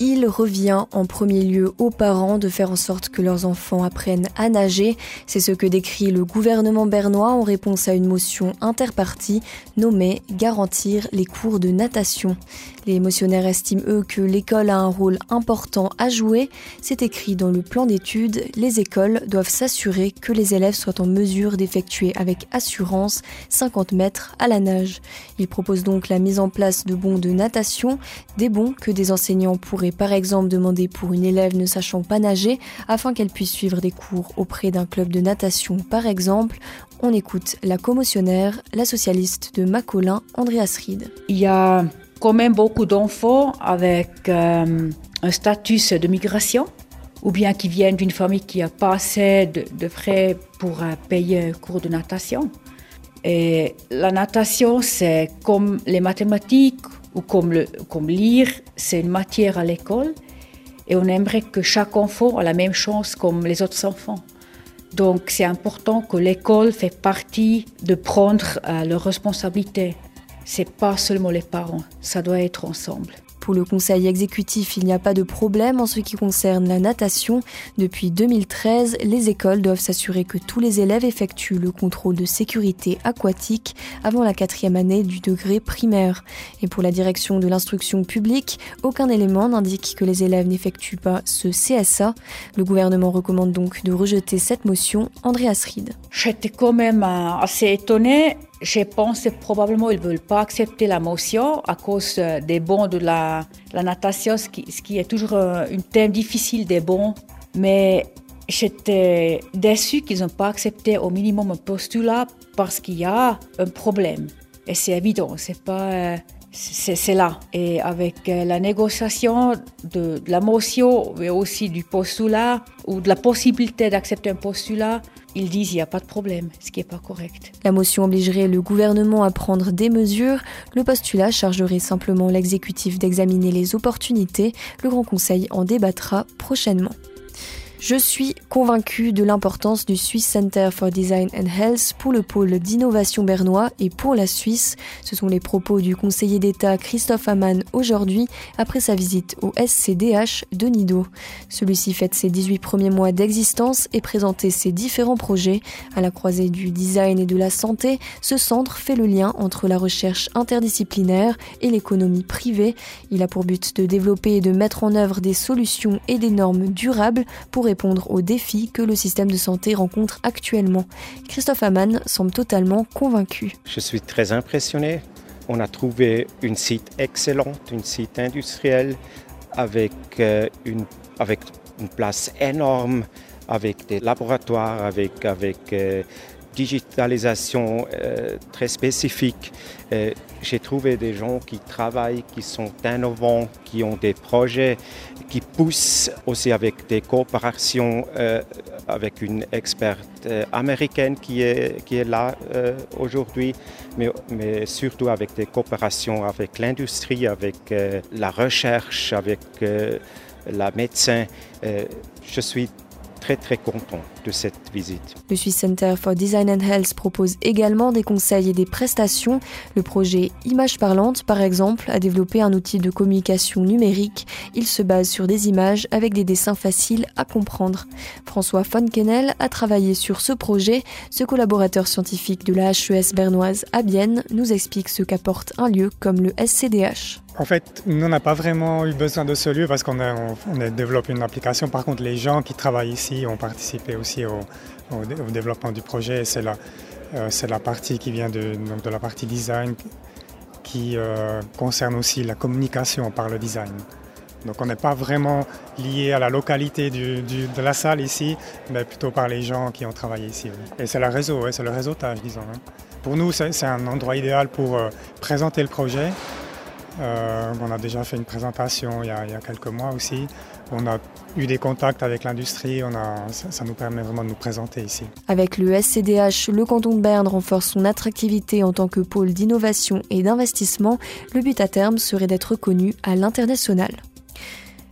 Il revient en premier lieu aux parents de faire en sorte que leurs enfants apprennent à nager. C'est ce que décrit le gouvernement bernois en réponse à une motion interpartie nommée Garantir les cours de natation. Les motionnaires estiment, eux, que l'école a un rôle important à jouer. C'est écrit dans le plan d'études. Les écoles doivent s'assurer que les élèves soient en mesure d'effectuer avec assurance 50 mètres à la nage. Ils proposent donc la mise en place de bons de natation, des bons que des enseignants pourraient par exemple demander pour une élève ne sachant pas nager afin qu'elle puisse suivre des cours auprès d'un club de natation par exemple. On écoute la commotionnaire, la socialiste de Macolin, Andreas Ried. Il y a quand même beaucoup d'enfants avec euh, un statut de migration ou bien qui viennent d'une famille qui n'a pas assez de, frais pour euh, payer un cours de natation. Et la natation, c'est comme les mathématiques ou comme, lire, c'est une matière à l'école. Et on aimerait que chaque enfant ait la même chance comme les autres enfants. Donc c'est important que l'école fait partie de prendre euh, leurs responsabilités. C'est pas seulement les parents, ça doit être ensemble. Pour le Conseil exécutif, il n'y a pas de problème en ce qui concerne la natation. Depuis 2013, les écoles doivent s'assurer que tous les élèves effectuent le contrôle de sécurité aquatique avant la quatrième année du degré primaire. Et pour la direction de l'instruction publique, aucun élément n'indique que les élèves n'effectuent pas ce CSA. Le gouvernement recommande donc de rejeter cette motion. Andreas Ried. J'étais quand même assez étonnée je pense probablement ils ne veulent pas accepter la motion à cause euh, des bons de la, natation, ce qui, est toujours un, thème difficile des bons. Mais j'étais déçue qu'ils n'ont pas accepté au minimum un postulat parce qu'il y a un problème. Et c'est évident, c'est pas. C'est là. Et avec euh, la négociation de, de, la motion, mais aussi du postulat, ou de la possibilité d'accepter un postulat, ils disent qu'il n'y a pas de problème, ce qui n'est pas correct. La motion obligerait le gouvernement à prendre des mesures. Le postulat chargerait simplement l'exécutif d'examiner les opportunités. Le Grand Conseil en débattra prochainement. Je suis convaincu de l'importance du Swiss Center for Design and Health pour le pôle d'innovation bernois et pour la Suisse. Ce sont les propos du conseiller d'État Christophe Hamann aujourd'hui après sa visite au SCDH de Nido. Celui-ci fête ses 18 premiers mois d'existence et présenté ses différents projets. À la croisée du design et de la santé, ce centre fait le lien entre la recherche interdisciplinaire et l'économie privée. Il a pour but de développer et de mettre en œuvre des solutions et des normes durables pour répondre aux défis que le système de santé rencontre actuellement. Christophe Amann semble totalement convaincu. Je suis très impressionné. On a trouvé une site excellente, une site industrielle avec, euh, une, avec une place énorme, avec des laboratoires, avec, avec euh, digitalisation euh, très spécifique. Euh, j'ai trouvé des gens qui travaillent, qui sont innovants, qui ont des projets, qui poussent aussi avec des coopérations euh, avec une experte américaine qui est, qui est là aujourd'hui, mais, mais, surtout avec des coopérations avec l'industrie, avec la recherche, avec la médecine. je suis très très content de cette visite. Le Swiss Center for Design and Health propose également des conseils et des prestations. Le projet Images parlantes, par exemple, a développé un outil de communication numérique. Il se base sur des images avec des dessins faciles à comprendre. François Fonkenel a travaillé sur ce projet. Ce collaborateur scientifique de la HES bernoise à Bienne nous explique ce qu'apporte un lieu comme le SCDH. En fait, nous, on n'a pas vraiment eu besoin de ce lieu parce qu'on a, on a développé une application. Par contre, les gens qui travaillent ici ont participé aussi au, développement du projet. C'est la, euh, la partie qui vient de, de la partie design qui euh, concerne aussi la communication par le design. Donc on n'est pas vraiment lié à la localité de la salle ici, mais plutôt par les gens qui ont travaillé ici. Et c'est le réseau, c'est le réseautage, disons. Hein. Pour nous, c'est un endroit idéal pour euh, présenter le projet, euh, on a déjà fait une présentation il y, a, quelques mois aussi. On a eu des contacts avec l'industrie, ça, ça, nous permet vraiment de nous présenter ici. Avec le SCDH, le canton de Berne renforce son attractivité en tant que pôle d'innovation et d'investissement. Le but à terme serait d'être reconnu à l'international.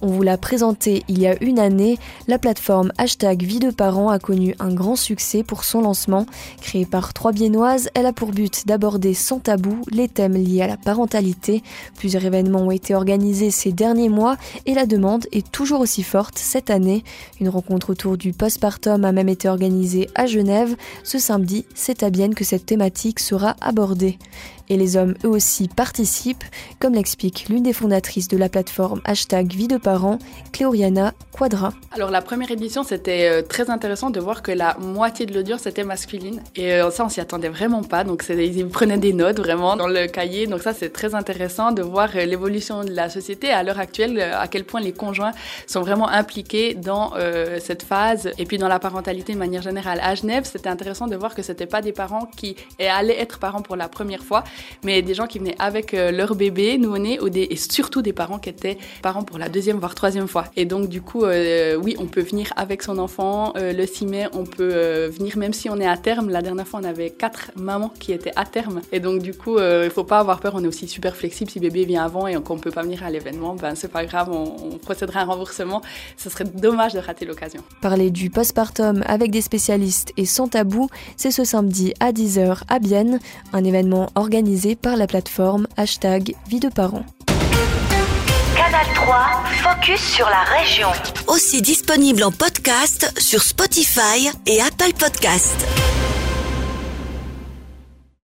On vous l'a présenté il y a une année, la plateforme hashtag Vie de parents a connu un grand succès pour son lancement. Créée par trois biennoises, elle a pour but d'aborder sans tabou les thèmes liés à la parentalité. Plusieurs événements ont été organisés ces derniers mois et la demande est toujours aussi forte cette année. Une rencontre autour du postpartum a même été organisée à Genève. Ce samedi, c'est à Bienne que cette thématique sera abordée. Et les hommes eux aussi participent, comme l'explique l'une des fondatrices de la plateforme hashtag Vie de parents, Cléoriana Quadra. Alors la première édition, c'était euh, très intéressant de voir que la moitié de l'audience était masculine. Et euh, ça, on s'y attendait vraiment pas. Donc ils prenaient des notes vraiment dans le cahier. Donc ça, c'est très intéressant de voir euh, l'évolution de la société à l'heure actuelle, à quel point les conjoints sont vraiment impliqués dans cette phase et puis dans la parentalité de manière générale. À Genève, c'était intéressant de voir que c'était pas des parents qui allaient être parents pour la première fois, mais des gens qui venaient avec euh, leur bébé nouveau-né et surtout des parents qui étaient parents pour la deuxième voire troisième fois. Et donc du coup, euh, oui, on peut venir avec son enfant. Euh, le 6 mai, on peut venir même si on est à terme. La dernière fois, on avait quatre mamans qui étaient à terme. Et donc du coup, il faut pas avoir peur. On est aussi super flexible. Si bébé vient avant et qu'on peut pas venir à l'événement, ben c'est pas grave. On, on procédera à un remboursement. Ce serait dommage de rater l'occasion. Parler du postpartum avec des spécialistes et sans tabou, c'est ce samedi à 10h à Bienne, un événement organisé par la plateforme hashtag Vie de parents. Canal 3, focus sur la région. Aussi disponible en podcast sur Spotify et Apple Podcast.